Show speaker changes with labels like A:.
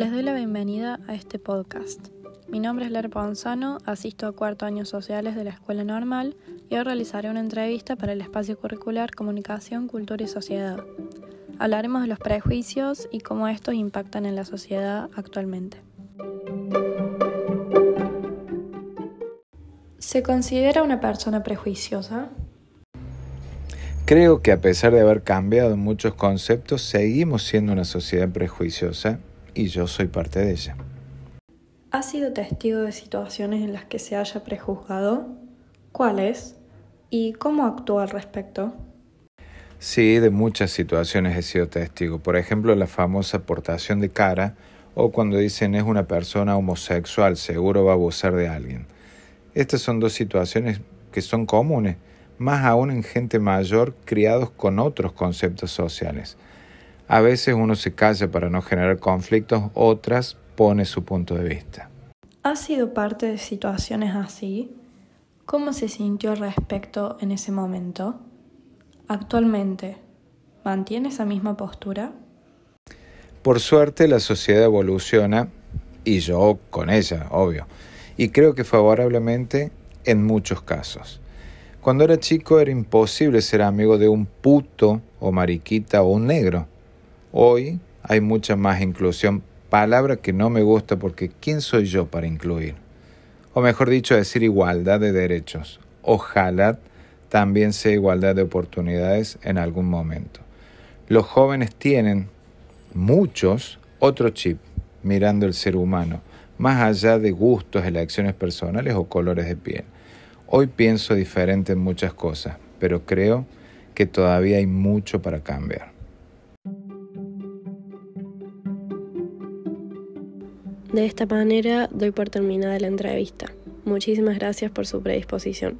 A: Les doy la bienvenida a este podcast. Mi nombre es Lara Ponzano, asisto a cuarto años sociales de la Escuela Normal y hoy realizaré una entrevista para el espacio curricular Comunicación, Cultura y Sociedad. Hablaremos de los prejuicios y cómo estos impactan en la sociedad actualmente. ¿Se considera una persona prejuiciosa?
B: Creo que a pesar de haber cambiado muchos conceptos, seguimos siendo una sociedad prejuiciosa y yo soy parte de ella.
A: ¿Ha sido testigo de situaciones en las que se haya prejuzgado? ¿Cuáles? ¿Y cómo actúa al respecto?
B: Sí, de muchas situaciones he sido testigo. Por ejemplo, la famosa aportación de cara o cuando dicen es una persona homosexual, seguro va a abusar de alguien. Estas son dos situaciones que son comunes, más aún en gente mayor criados con otros conceptos sociales. A veces uno se calla para no generar conflictos, otras pone su punto de vista.
A: ¿Ha sido parte de situaciones así? ¿Cómo se sintió al respecto en ese momento? Actualmente, ¿mantiene esa misma postura?
B: Por suerte la sociedad evoluciona y yo con ella, obvio, y creo que favorablemente en muchos casos. Cuando era chico era imposible ser amigo de un puto o mariquita o un negro. Hoy hay mucha más inclusión, palabra que no me gusta porque ¿quién soy yo para incluir? O mejor dicho, decir igualdad de derechos. Ojalá también sea igualdad de oportunidades en algún momento. Los jóvenes tienen, muchos, otro chip mirando el ser humano, más allá de gustos, elecciones personales o colores de piel. Hoy pienso diferente en muchas cosas, pero creo que todavía hay mucho para cambiar.
A: De esta manera doy por terminada la entrevista. Muchísimas gracias por su predisposición.